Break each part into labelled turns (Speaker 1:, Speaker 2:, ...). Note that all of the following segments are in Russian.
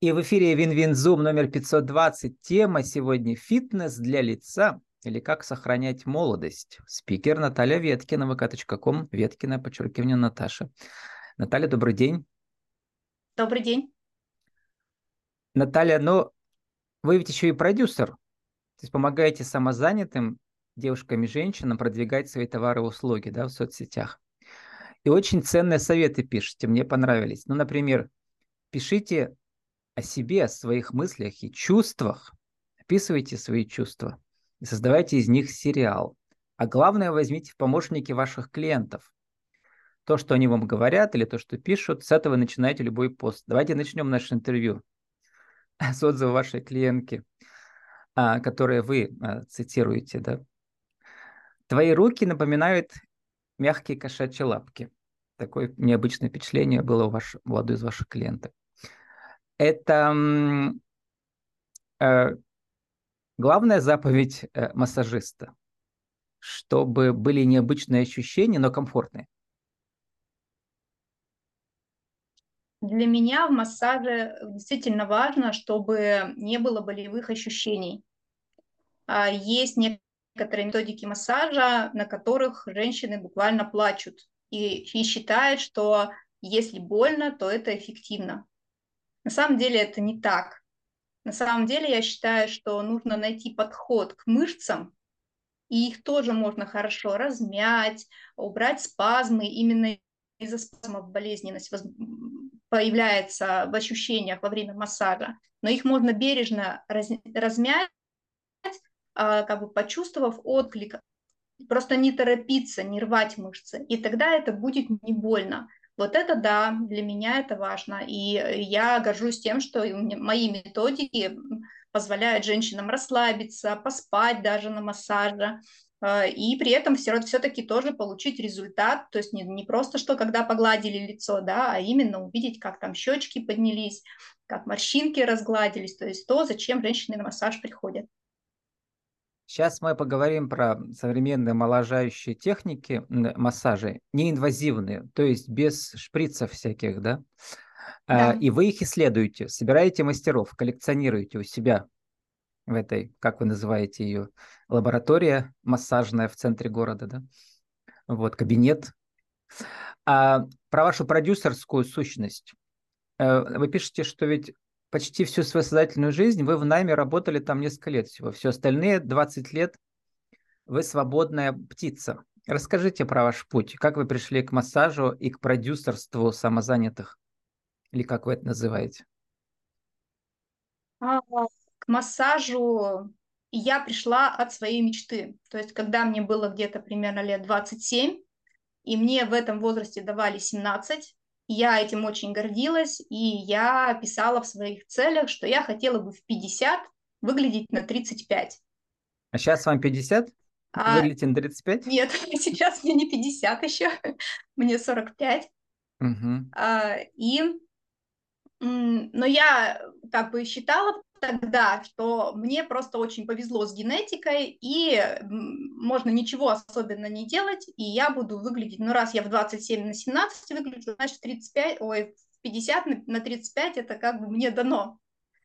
Speaker 1: И в эфире Вин-Вин-Зум номер 520. Тема сегодня «Фитнес для лица» или «Как сохранять молодость». Спикер Наталья Веткина, vk.com, Веткина, подчеркивание Наташа. Наталья, добрый день.
Speaker 2: Добрый день.
Speaker 1: Наталья, ну, вы ведь еще и продюсер, то есть помогаете самозанятым девушкам и женщинам продвигать свои товары и услуги да, в соцсетях. И очень ценные советы пишете, мне понравились. Ну, например, пишите о себе, о своих мыслях и чувствах. Описывайте свои чувства и создавайте из них сериал. А главное, возьмите в помощники ваших клиентов. То, что они вам говорят или то, что пишут, с этого начинайте любой пост. Давайте начнем наше интервью с отзыва вашей клиентки, а, которые вы а, цитируете. Да? Твои руки напоминают мягкие кошачьи лапки. Такое необычное впечатление было у, ваш, у одной из ваших клиентов это э, главная заповедь э, массажиста, чтобы были необычные ощущения, но комфортные.
Speaker 2: Для меня в массаже действительно важно, чтобы не было болевых ощущений. А, есть некоторые методики массажа, на которых женщины буквально плачут и, и считают, что если больно, то это эффективно. На самом деле это не так. На самом деле я считаю, что нужно найти подход к мышцам, и их тоже можно хорошо размять, убрать спазмы. Именно из-за спазмов болезненность появляется в ощущениях во время массажа. Но их можно бережно раз... размять, а, как бы почувствовав отклик. Просто не торопиться, не рвать мышцы. И тогда это будет не больно. Вот это да, для меня это важно. И я горжусь тем, что мои методики позволяют женщинам расслабиться, поспать даже на массаже, э, и при этом все, все-таки тоже получить результат, то есть не, не просто, что когда погладили лицо, да, а именно увидеть, как там щечки поднялись, как морщинки разгладились, то есть то, зачем женщины на массаж приходят.
Speaker 1: Сейчас мы поговорим про современные омоложающие техники массажа, неинвазивные, то есть без шприцев всяких, да? А, да. И вы их исследуете, собираете мастеров, коллекционируете у себя в этой, как вы называете ее, лаборатория массажная в центре города, да? Вот, кабинет. А про вашу продюсерскую сущность. Э, вы пишете, что ведь почти всю свою сознательную жизнь вы в найме работали там несколько лет всего. Все остальные 20 лет вы свободная птица. Расскажите про ваш путь. Как вы пришли к массажу и к продюсерству самозанятых? Или как вы это называете?
Speaker 2: А, к массажу я пришла от своей мечты. То есть, когда мне было где-то примерно лет 27, и мне в этом возрасте давали 17, я этим очень гордилась, и я писала в своих целях, что я хотела бы в 50 выглядеть на 35.
Speaker 1: А сейчас вам 50? А, Выглядите на 35?
Speaker 2: Нет, сейчас мне не 50 еще, мне 45. Угу. А, и, но я как бы считала тогда, что мне просто очень повезло с генетикой, и можно ничего особенно не делать, и я буду выглядеть, ну раз я в 27 на 17 выгляжу, значит 35, ой, в 50 на 35 это как бы мне дано,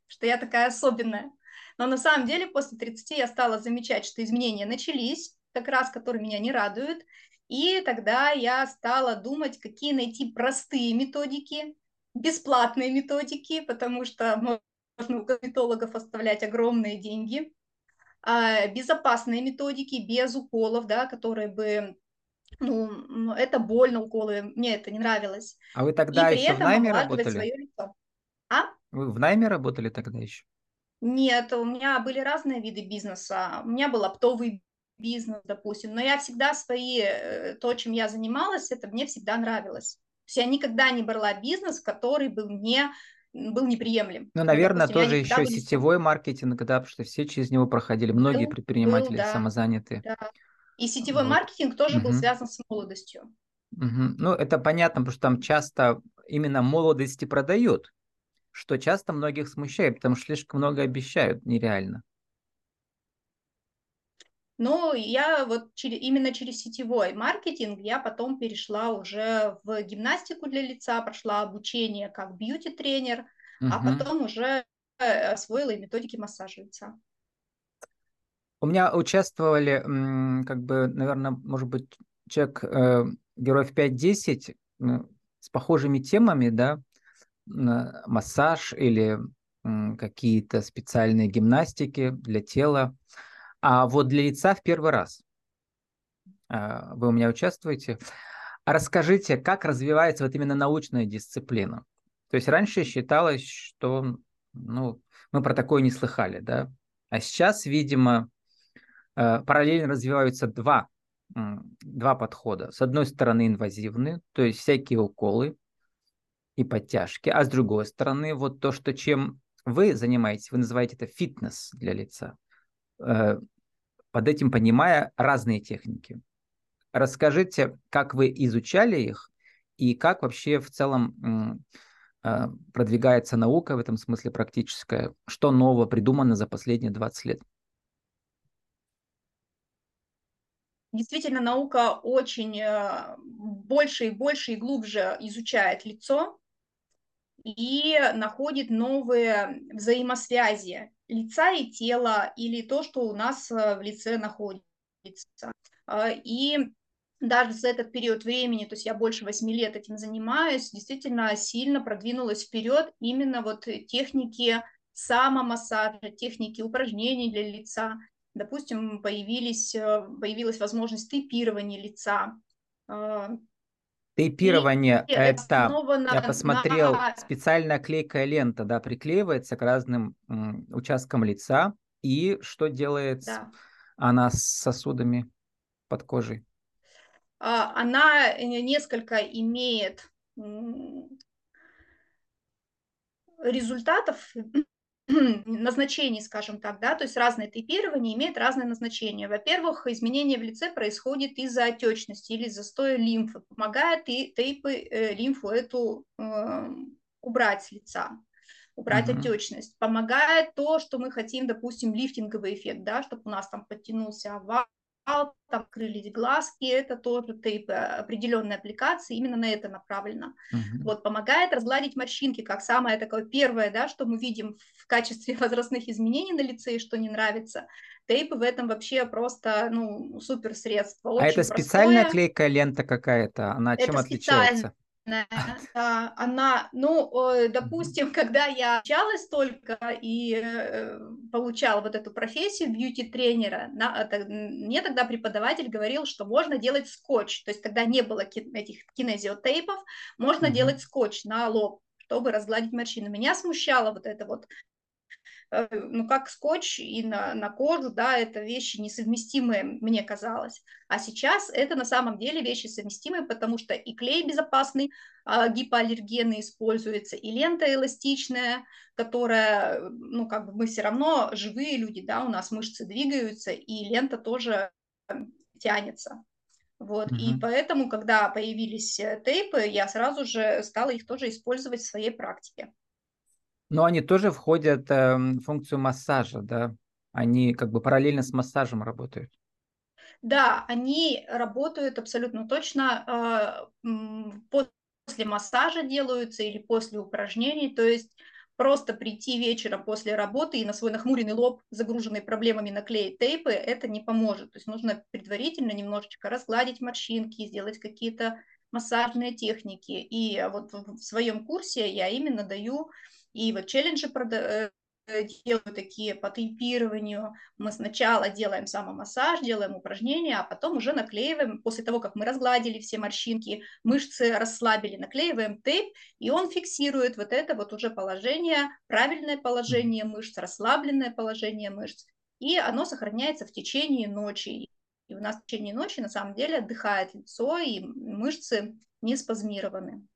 Speaker 2: что я такая особенная. Но на самом деле после 30 я стала замечать, что изменения начались, как раз которые меня не радуют, и тогда я стала думать, какие найти простые методики, бесплатные методики, потому что можно у косметологов оставлять огромные деньги, а, безопасные методики без уколов, да, которые бы ну, это больно уколы, мне это не нравилось.
Speaker 1: А вы тогда и еще в найме работали? Свое лицо. А? Вы в найме работали тогда еще?
Speaker 2: Нет, у меня были разные виды бизнеса. У меня был оптовый бизнес, допустим, но я всегда свои, э, то, чем я занималась, это мне всегда нравилось. То есть я никогда не брала бизнес, который бы мне был неприемлем.
Speaker 1: Ну, наверное, Допустим, тоже еще сетевой маркетинг, да, потому что все через него проходили, многие был, предприниматели был, да, самозанятые. Да.
Speaker 2: И сетевой вот. маркетинг тоже угу. был связан с молодостью.
Speaker 1: Угу. Ну, это понятно, потому что там часто именно молодости продают, что часто многих смущает, потому что слишком много обещают нереально.
Speaker 2: Но я вот через, именно через сетевой маркетинг я потом перешла уже в гимнастику для лица, прошла обучение как бьюти-тренер, угу. а потом уже освоила и методики массажа лица.
Speaker 1: У меня участвовали, как бы, наверное, может быть, человек э, героев 5-10 с похожими темами, да, массаж или какие-то специальные гимнастики для тела. А вот для лица в первый раз а, вы у меня участвуете. А расскажите, как развивается вот именно научная дисциплина? То есть раньше считалось, что ну, мы про такое не слыхали, да? А сейчас, видимо, э, параллельно развиваются два, два подхода. С одной стороны инвазивные, то есть всякие уколы и подтяжки, а с другой стороны вот то, что чем вы занимаетесь, вы называете это фитнес для лица, э, под этим понимая разные техники. Расскажите, как вы изучали их и как вообще в целом э, продвигается наука в этом смысле практическая, что нового придумано за последние 20 лет?
Speaker 2: Действительно, наука очень э, больше и больше и глубже изучает лицо, и находит новые взаимосвязи лица и тела или то, что у нас э, в лице находится. А, и даже за этот период времени, то есть я больше восьми лет этим занимаюсь, действительно сильно продвинулась вперед именно вот техники самомассажа, техники упражнений для лица. Допустим, появились, э, появилась возможность тейпирования лица, а,
Speaker 1: Тейпирование и это, я посмотрел, на... специальная клейкая лента, да, приклеивается к разным м, участкам лица. И что делает да. она с сосудами под кожей?
Speaker 2: А, она э, несколько имеет результатов назначений, скажем так, да, то есть разное тейпирование имеет разное назначение. Во-первых, изменение в лице происходит из-за отечности или застоя лимфы. Помогает и тейпы э, лимфу эту э, убрать с лица убрать uh-huh. отечность. Помогает то, что мы хотим, допустим, лифтинговый эффект, да, чтобы у нас там подтянулся овал, там открылись глазки, это тоже тейп определенной аппликации, именно на это направлено. Uh-huh. Вот, помогает разгладить морщинки, как самое такое первое, да, что мы видим в качестве возрастных изменений на лице и что не нравится. Тейпы в этом вообще просто, ну, супер средство.
Speaker 1: а это специальная простое. клейкая лента какая-то? Она это чем отличается?
Speaker 2: Она, ну, допустим, когда я общалась только и э, получала вот эту профессию бьюти-тренера, мне тогда преподаватель говорил, что можно делать скотч, то есть когда не было этих кинезиотейпов, можно делать скотч на лоб, чтобы разгладить морщины. Меня смущало вот это вот Э, ну, как скотч и на, на кожу, да, это вещи несовместимые, мне казалось. А сейчас это на самом деле вещи совместимые, потому что и клей безопасный, а, гипоаллергенный используется, и лента эластичная, которая, ну, как бы мы все равно живые люди, да, у нас мышцы двигаются, и лента тоже тянется. Вот, uh-huh. и поэтому, когда появились э, тейпы, я сразу же стала их тоже использовать в своей практике.
Speaker 1: Но они тоже входят э, в функцию массажа, да? Они как бы параллельно с массажем работают.
Speaker 2: Да, они работают абсолютно точно э, после массажа делаются или после упражнений, то есть просто прийти вечером после работы и на свой нахмуренный лоб, загруженный проблемами наклеить тейпы, это не поможет. То есть нужно предварительно немножечко разгладить морщинки, сделать какие-то массажные техники. И вот в своем курсе я именно даю и вот челленджи э, делаю такие по тейпированию. Мы сначала делаем самомассаж, делаем упражнения, а потом уже наклеиваем, после того, как мы разгладили все морщинки, мышцы расслабили, наклеиваем тейп, и он фиксирует вот это вот уже положение, правильное положение мышц, расслабленное положение мышц, и оно сохраняется в течение ночи. И у нас в течение ночи на самом деле отдыхает лицо, и мышцы не спазмированы.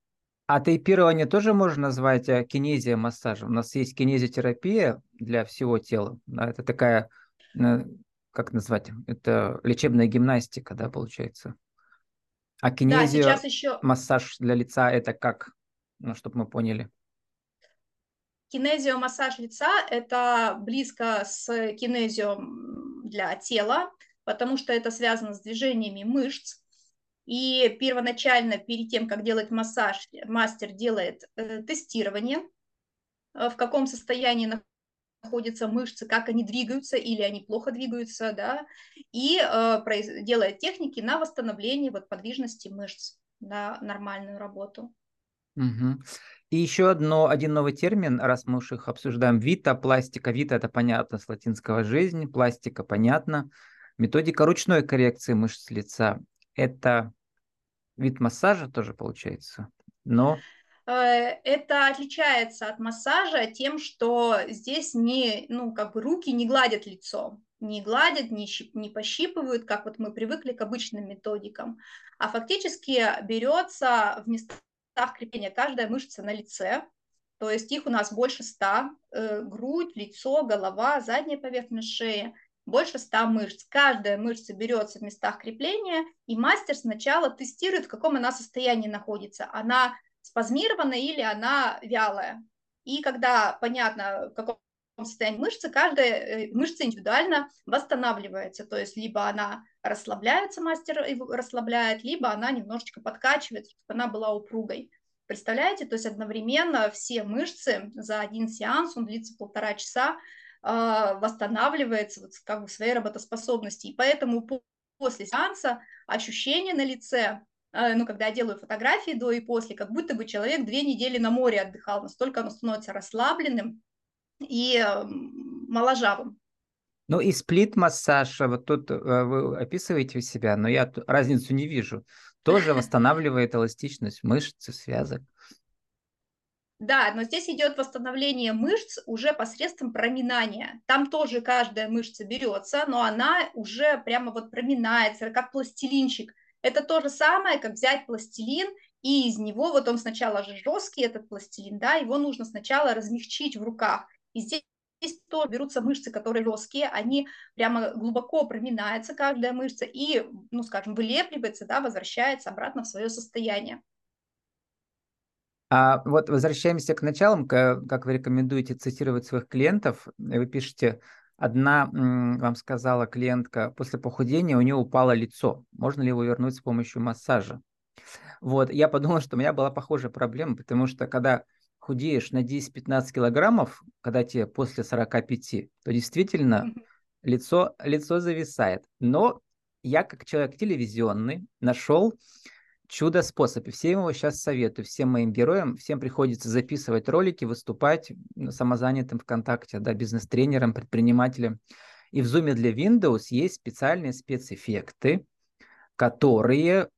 Speaker 1: А тейпирование тоже можно назвать э, кинезия массажем. У нас есть кинезиотерапия для всего тела. Это такая, э, как назвать, это лечебная гимнастика, да, получается. А кинезио да, еще... массаж для лица это как, ну, чтобы мы поняли.
Speaker 2: Кинезио-массаж лица – это близко с кинезио для тела, потому что это связано с движениями мышц, и первоначально, перед тем, как делать массаж, мастер делает э, тестирование, в каком состоянии находятся мышцы, как они двигаются или они плохо двигаются, да, и э, делает техники на восстановление вот подвижности мышц на нормальную работу.
Speaker 1: Угу. И еще одно, один новый термин, раз мы уж их обсуждаем, вита, пластика. Вита – это понятно с латинского «жизнь», пластика – понятно. Методика ручной коррекции мышц лица – это вид массажа тоже получается, но
Speaker 2: Э, это отличается от массажа тем, что здесь не, ну, как бы руки не гладят лицо, не гладят, не, щип, не пощипывают, как вот мы привыкли к обычным методикам, а фактически берется в местах крепления каждая мышца на лице, то есть их у нас больше ста, э, грудь, лицо, голова, задняя поверхность шеи, больше ста мышц. Каждая мышца берется в местах крепления, и мастер сначала тестирует, в каком она состоянии находится. Она спазмированная или она вялая. И когда понятно, в каком состоянии мышцы, каждая э, мышца индивидуально восстанавливается. То есть либо она расслабляется, мастер расслабляет, либо она немножечко подкачивает, чтобы она была упругой. Представляете, то есть одновременно все мышцы за один сеанс, он длится полтора часа, восстанавливается вот как бы в своей работоспособности. И поэтому после сеанса ощущение на лице а, ну, когда я делаю фотографии до и после, как будто бы человек две недели на море отдыхал, настолько оно становится расслабленным и моложавым.
Speaker 1: Ну и сплит-массаж, вот тут вы описываете у себя, но я разницу не вижу. Тоже восстанавливает эластичность мышц и связок.
Speaker 2: Да, но здесь идет восстановление мышц уже посредством проминания. Там тоже каждая мышца берется, но она уже прямо вот проминается, как пластилинчик. Это то же самое, как взять пластилин, и из него, вот он сначала же жесткий, этот пластилин, да, его нужно сначала размягчить в руках. И здесь Здесь то берутся мышцы, которые жесткие, они прямо глубоко проминается каждая мышца и, ну, скажем, вылепливается, да, возвращается обратно в свое состояние.
Speaker 1: А вот возвращаемся к началам, как вы рекомендуете цитировать своих клиентов. Вы пишете, Одна вам сказала клиентка, после похудения у нее упало лицо. Можно ли его вернуть с помощью массажа? Вот, я подумал, что у меня была похожая проблема, потому что когда худеешь на 10-15 килограммов, когда тебе после 45, то действительно лицо, лицо зависает. Но я, как человек телевизионный, нашел чудо-способ. И всем его сейчас советую, всем моим героям, всем приходится записывать ролики, выступать самозанятым ВКонтакте, да, бизнес-тренером, предпринимателем. И в Zoom для Windows есть специальные спецэффекты, которые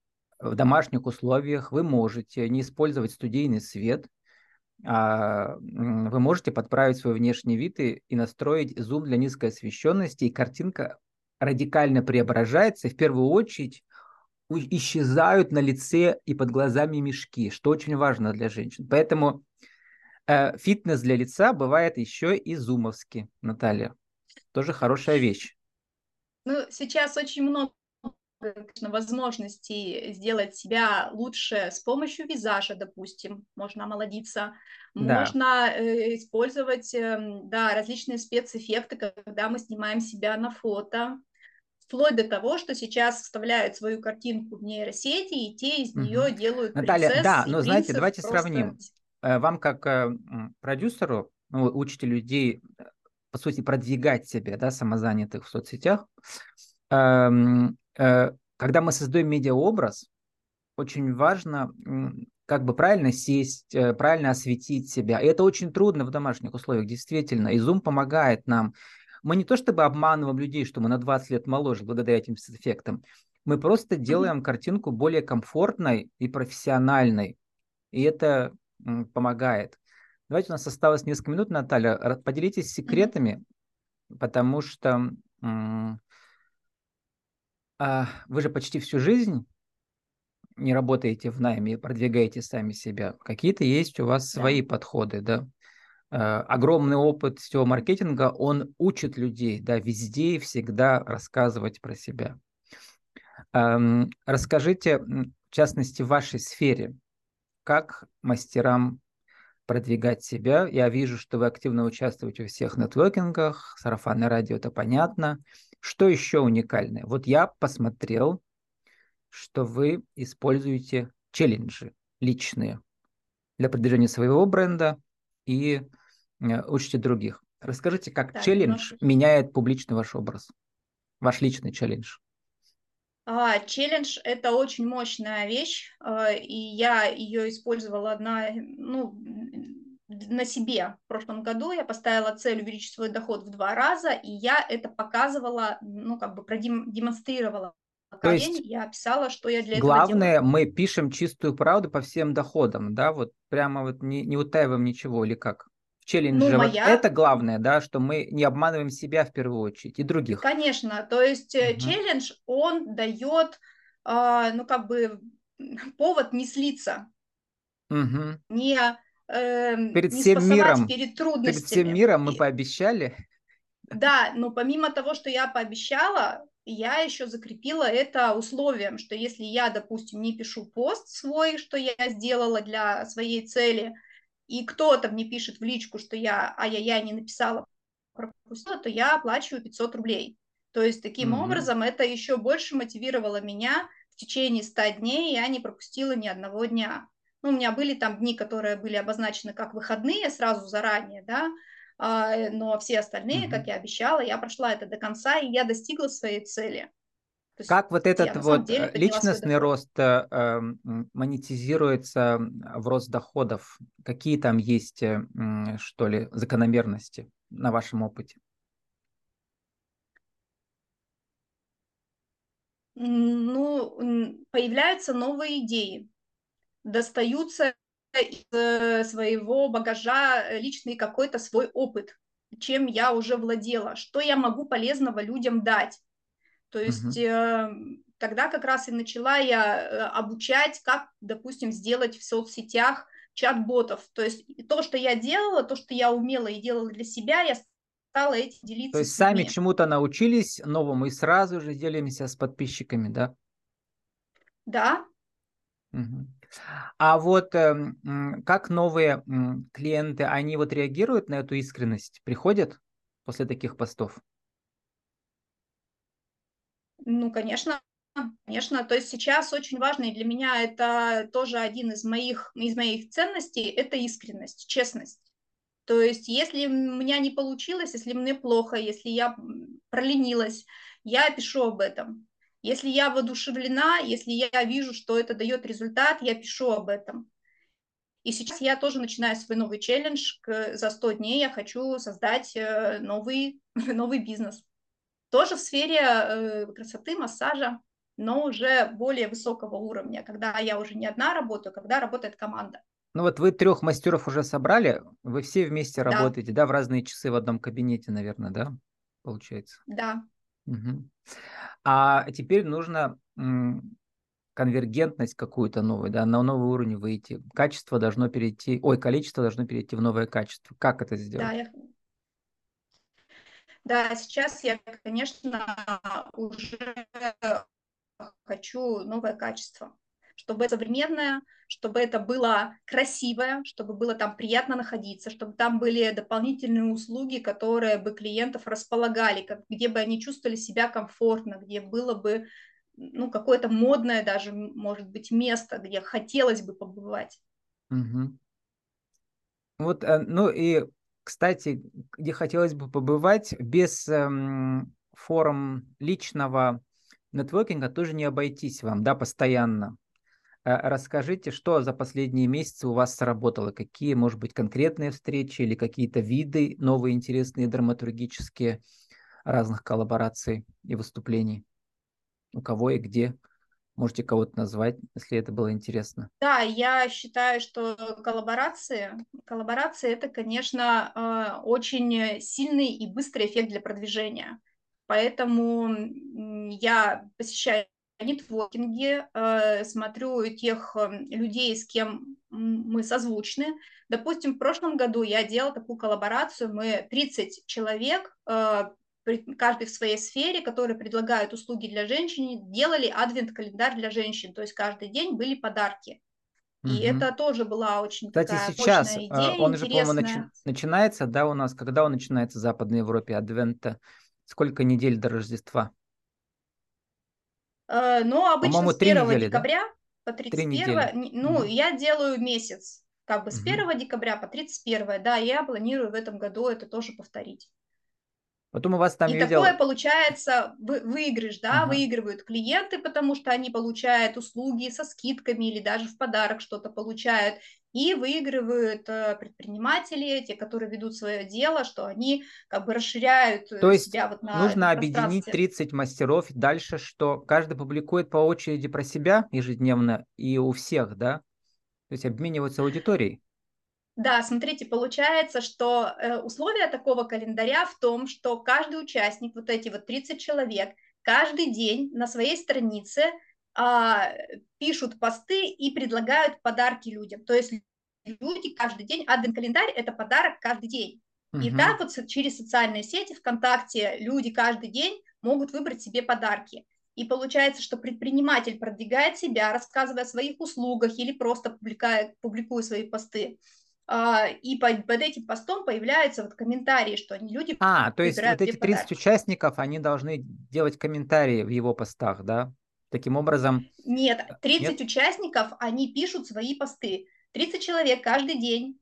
Speaker 1: в домашних условиях вы можете не использовать студийный свет, а вы можете подправить свой внешний вид и, и настроить зум для низкой освещенности, и картинка радикально преображается. И в первую очередь исчезают на лице и под глазами мешки, что очень важно для женщин. Поэтому э, фитнес для лица бывает еще и зумовский, Наталья. Тоже хорошая вещь.
Speaker 2: Ну, сейчас очень много конечно, возможностей сделать себя лучше с помощью визажа, допустим, можно омолодиться, да. можно э, использовать э, да, различные спецэффекты, когда мы снимаем себя на фото, вплоть до того, что сейчас вставляют свою картинку в нейросети, и те из нее угу. делают
Speaker 1: Наталья, принцесс да, но знаете, давайте просто... сравним. Э, вам как э, продюсеру, ну, учите людей, э, по сути, продвигать себя, да, самозанятых в соцсетях. Эм, когда мы создаем медиаобраз, очень важно как бы правильно сесть, правильно осветить себя. И это очень трудно в домашних условиях, действительно. И Zoom помогает нам мы не то чтобы обманываем людей, что мы на 20 лет моложе благодаря этим эффектам, мы просто делаем картинку более комфортной и профессиональной. И это помогает. Давайте у нас осталось несколько минут, Наталья. Поделитесь секретами, потому что а, вы же почти всю жизнь не работаете в найме и продвигаете сами себя. Какие-то есть у вас да. свои подходы, да? Э, огромный опыт всего маркетинга, он учит людей, да, везде и всегда рассказывать про себя. Эм, расскажите, в частности, в вашей сфере, как мастерам продвигать себя. Я вижу, что вы активно участвуете во всех нетворкингах, сарафанное радио, это понятно. Что еще уникальное? Вот я посмотрел, что вы используете челленджи личные для продвижения своего бренда и учите других. Расскажите, как
Speaker 2: Да,
Speaker 1: челлендж
Speaker 2: немножко.
Speaker 1: меняет публичный ваш образ, ваш личный челлендж.
Speaker 2: А, челлендж – это очень мощная вещь, а, и я ее использовала на, ну, на себе. В прошлом году я поставила цель увеличить свой доход в два раза, и я это показывала, ну, как бы продемонстрировала.
Speaker 1: То есть
Speaker 2: я описала, что я для
Speaker 1: главное,
Speaker 2: этого делаю.
Speaker 1: мы пишем чистую правду по всем доходам, да, вот прямо вот не, не утаиваем ничего или как? В челлендже
Speaker 2: Ну, моя-
Speaker 1: это главное, да, что мы не обманываем себя в первую очередь и других.
Speaker 2: Конечно, то есть э,
Speaker 1: Мгм.
Speaker 2: челлендж, он дает, а, ну, как бы повод не слиться,
Speaker 1: Мгм.
Speaker 2: не, эм,
Speaker 1: Перед
Speaker 2: не
Speaker 1: всем миром-
Speaker 2: перед
Speaker 1: Перед
Speaker 2: трудностями.
Speaker 1: всем миром мы пообещали.
Speaker 2: Да, но помимо того, что я пообещала, я еще закрепила это условием, что если я, допустим, не пишу пост свой, что я сделала для своей цели, и кто-то мне пишет в личку, что я ай-яй-яй не написала, пропустила, то я оплачиваю 500 рублей. То есть таким
Speaker 1: Мгм.
Speaker 2: образом это еще больше мотивировало меня в течение 100 дней, я не пропустила ни одного дня. Ну, у меня были там дни, которые были обозначены как выходные сразу заранее, да, а, но все остальные,
Speaker 1: Мгм.
Speaker 2: как я обещала, я прошла это до конца, и я достигла своей цели. Есть
Speaker 1: Как вот этот вот
Speaker 2: деле
Speaker 1: э, личностный рост э, монетизируется в рост доходов? Какие там есть, э, что ли, закономерности на вашем опыте?
Speaker 2: Ну, появляются новые идеи, достаются из э, своего багажа э, личный какой-то свой опыт, чем я уже владела, что я могу полезного людям дать. То есть э, тогда как раз и начала я э, обучать, как, допустим, сделать в соцсетях чат-ботов. То есть то, что я делала, то, что я умела и делала для себя, я стала этим
Speaker 1: То
Speaker 2: делиться
Speaker 1: есть
Speaker 2: с
Speaker 1: сами чему-то научились новому и сразу же делимся с подписчиками, да?
Speaker 2: Да,
Speaker 1: Мгм. А вот эм, как новые клиенты, они вот реагируют на эту искренность? Приходят после таких постов?
Speaker 2: Ну, конечно, конечно. То есть сейчас очень важно, и для меня это тоже один из моих, из моих ценностей, это искренность, честность. То есть если у меня не получилось, если мне плохо, если я проленилась, я пишу об этом. Если я воодушевлена, если я вижу, что это дает результат, я пишу об этом. И сейчас я тоже начинаю свой новый челлендж. За 100 дней я хочу создать э, новый, новый бизнес. Тоже в сфере э, красоты, массажа, но уже более высокого уровня, когда я уже не одна работаю, когда работает команда.
Speaker 1: Ну вот вы трех мастеров уже собрали, вы все вместе
Speaker 2: Да.
Speaker 1: работаете, да, в разные часы в одном кабинете, наверное, да, получается?
Speaker 2: Да,
Speaker 1: Мгм. А теперь нужно конвергентность какую-то новую, да, на новый уровень выйти. Качество должно перейти, ой, количество должно перейти в новое качество. Как это
Speaker 2: да,
Speaker 1: сделать?
Speaker 2: я, да, сейчас я, конечно, уже хочу новое качество, чтобы это современное, чтобы это было красивое, чтобы было там приятно находиться, чтобы там были дополнительные услуги, которые бы клиентов располагали, как, где бы они чувствовали себя комфортно, где было бы ну, какое-то модное даже, может быть, место, где хотелось бы побывать.
Speaker 1: Мгм. Вот, э, ну и, кстати, где хотелось бы побывать, без эм, форм личного нетворкинга тоже не обойтись вам, да, постоянно. Э, Расскажите, что за последние месяцы у вас сработало? Какие, может быть, конкретные встречи или какие-то виды новые, интересные, драматургические разных коллабораций и выступлений? У кого и где? Можете кого-то назвать, если это было интересно.
Speaker 2: Да, я считаю, что коллаборации, коллаборации это, конечно, э, очень сильный и быстрый эффект для продвижения. Поэтому я посещаю нетворкинги, э, смотрю тех э, людей, с кем мы созвучны. Допустим, в прошлом году я делала такую коллаборацию, мы 30 человек, э, каждый в своей сфере, которые предлагают услуги для женщин, делали адвент-календарь для женщин, то есть каждый день были подарки. И
Speaker 1: Мгм.
Speaker 2: это тоже была очень
Speaker 1: Кстати,
Speaker 2: такая
Speaker 1: сейчас э,
Speaker 2: идея,
Speaker 1: он же, по-моему, начи-
Speaker 2: интересная.
Speaker 1: начинается, да, у нас, когда он начинается в Западной Европе, Адвента? Сколько недель до Рождества?
Speaker 2: Э, Но обычно с
Speaker 1: три
Speaker 2: 1
Speaker 1: недели, да?
Speaker 2: декабря по
Speaker 1: Три
Speaker 2: 31,
Speaker 1: недели.
Speaker 2: не- ну,
Speaker 1: Мгм.
Speaker 2: я делаю месяц. Как бы с 1 декабря по 31, да, я планирую в этом году это тоже повторить.
Speaker 1: Потом у вас там
Speaker 2: и такое получается вы, выигрыш, да, ага. выигрывают клиенты, потому что они получают услуги со скидками или даже в подарок что-то получают, и выигрывают э, предприниматели, те, которые ведут свое дело, что они как бы расширяют
Speaker 1: э, То есть себя вот на нужно объединить 30 мастеров, дальше что каждый публикует по очереди про себя ежедневно и у всех, да? То есть обмениваются аудиторией.
Speaker 2: Да, смотрите, получается, что э, условия такого календаря в том, что каждый участник, вот эти вот 30 человек, каждый день на своей странице а, пишут посты и предлагают подарки людям. То есть люди каждый день, адвент-календарь – это подарок каждый день. Угу. И так вот через социальные сети, ВКонтакте люди каждый день могут выбрать себе подарки. И получается, что предприниматель продвигает себя, рассказывая о своих услугах или просто публикуя, публикуя свои посты. А, и под, под этим постом появляются вот комментарии, что они люди...
Speaker 1: А, то есть вот эти 30 подарки. участников, они должны делать комментарии в его постах, да? Таким образом...
Speaker 2: Нет, 30 Нет? участников, они пишут свои посты. 30 человек каждый день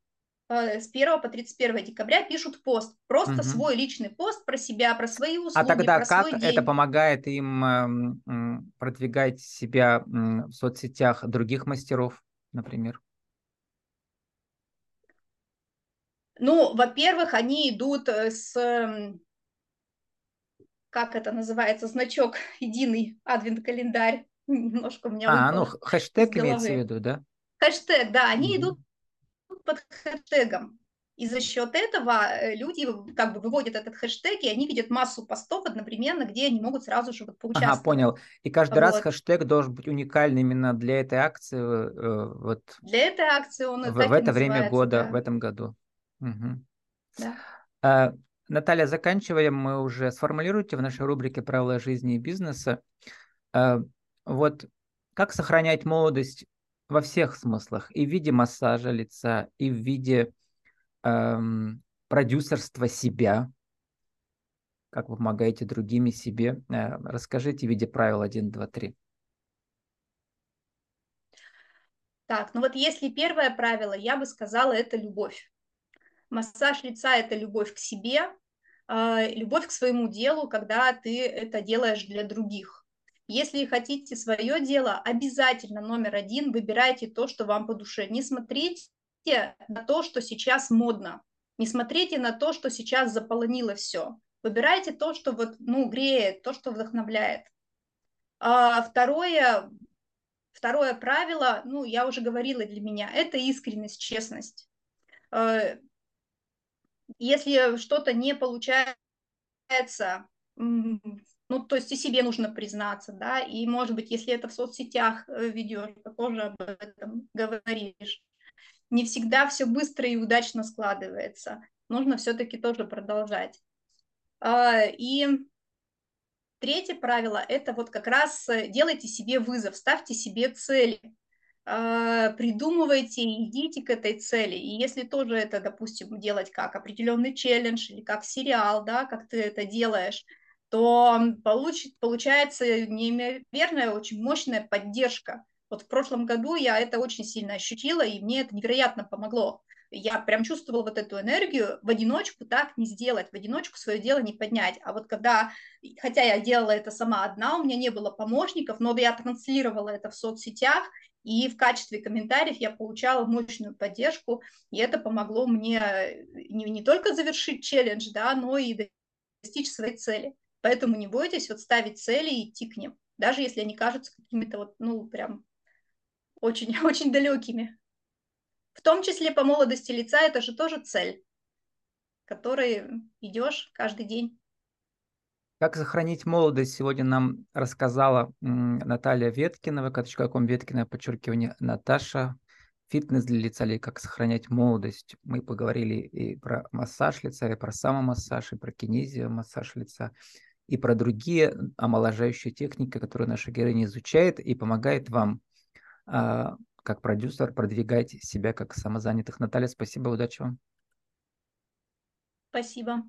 Speaker 2: э, с 1 по 31 декабря пишут пост. Просто угу. свой личный пост про себя, про свои услуги,
Speaker 1: А тогда
Speaker 2: про
Speaker 1: как
Speaker 2: свой
Speaker 1: это
Speaker 2: день.
Speaker 1: помогает им э, продвигать себя в соцсетях других мастеров, например?
Speaker 2: Ну, во-первых, они идут э, с, как это называется, значок единый адвент-календарь. Немножко у меня
Speaker 1: А, ну, хэштег имеется в виду, да?
Speaker 2: Хэштег, да, они mm-hmm. идут под хэштегом. И за счет этого э, люди как бы выводят этот хэштег, и они видят массу постов одновременно, где они могут сразу же вот поучаствовать.
Speaker 1: Ага, понял. И каждый вот. раз хэштег должен быть уникальный именно для этой акции. Э, вот
Speaker 2: для этой акции он
Speaker 1: в, в это время года, да. в этом году. Угу. Да. А, Наталья, заканчиваем мы уже. Сформулируйте в нашей рубрике «Правила жизни и бизнеса». А, вот как сохранять молодость во всех смыслах, и в виде массажа лица, и в виде эм, продюсерства себя, как вы помогаете другими себе. Э, расскажите в виде правил 1, 2, 3.
Speaker 2: Так, ну вот если первое правило, я бы сказала, это любовь. Массаж лица – это любовь к себе, а, любовь к своему делу, когда ты это делаешь для других. Если хотите свое дело, обязательно номер один выбирайте то, что вам по душе. Не смотрите на то, что сейчас модно. Не смотрите на то, что сейчас заполонило все. Выбирайте то, что вот, ну, греет, то, что вдохновляет. А второе, второе правило, ну, я уже говорила для меня, это искренность, честность. Если что-то не получается, ну, то есть и себе нужно признаться, да, и, может быть, если это в соцсетях э, ведешь, то тоже об этом говоришь. Не всегда все быстро и удачно складывается. Нужно все-таки тоже продолжать. А, и третье правило – это вот как раз э, делайте себе вызов, ставьте себе цели. А, придумывайте, идите к этой цели. И если тоже это, допустим, делать как определенный челлендж или как сериал, да, как ты это делаешь, то получит, получается неимоверная, очень мощная поддержка. Вот в прошлом году я это очень сильно ощутила, и мне это невероятно помогло. Я прям чувствовала вот эту энергию, в одиночку так не сделать, в одиночку свое дело не поднять. А вот когда, хотя я делала это сама одна, у меня не было помощников, но я транслировала это в соцсетях, и в качестве комментариев я получала мощную поддержку, и это помогло мне э, не, не только завершить челлендж, да, но и достичь своей цели. Поэтому не бойтесь вот ставить цели и идти к ним, даже если они кажутся какими-то вот, ну, прям очень, очень далекими. В том числе по молодости лица это же тоже цель, которой идешь каждый день.
Speaker 1: Как сохранить молодость, сегодня нам рассказала Наталья Веткина, vk.com Веткина, подчеркивание Наташа, фитнес для лица или как сохранять молодость. Мы поговорили и про массаж лица, и про самомассаж, и про кинезию массаж лица, и про другие омоложающие техники, которые наша героиня изучает и помогает вам а, как продюсер продвигать себя как самозанятых. Наталья, спасибо, удачи вам.
Speaker 2: Спасибо.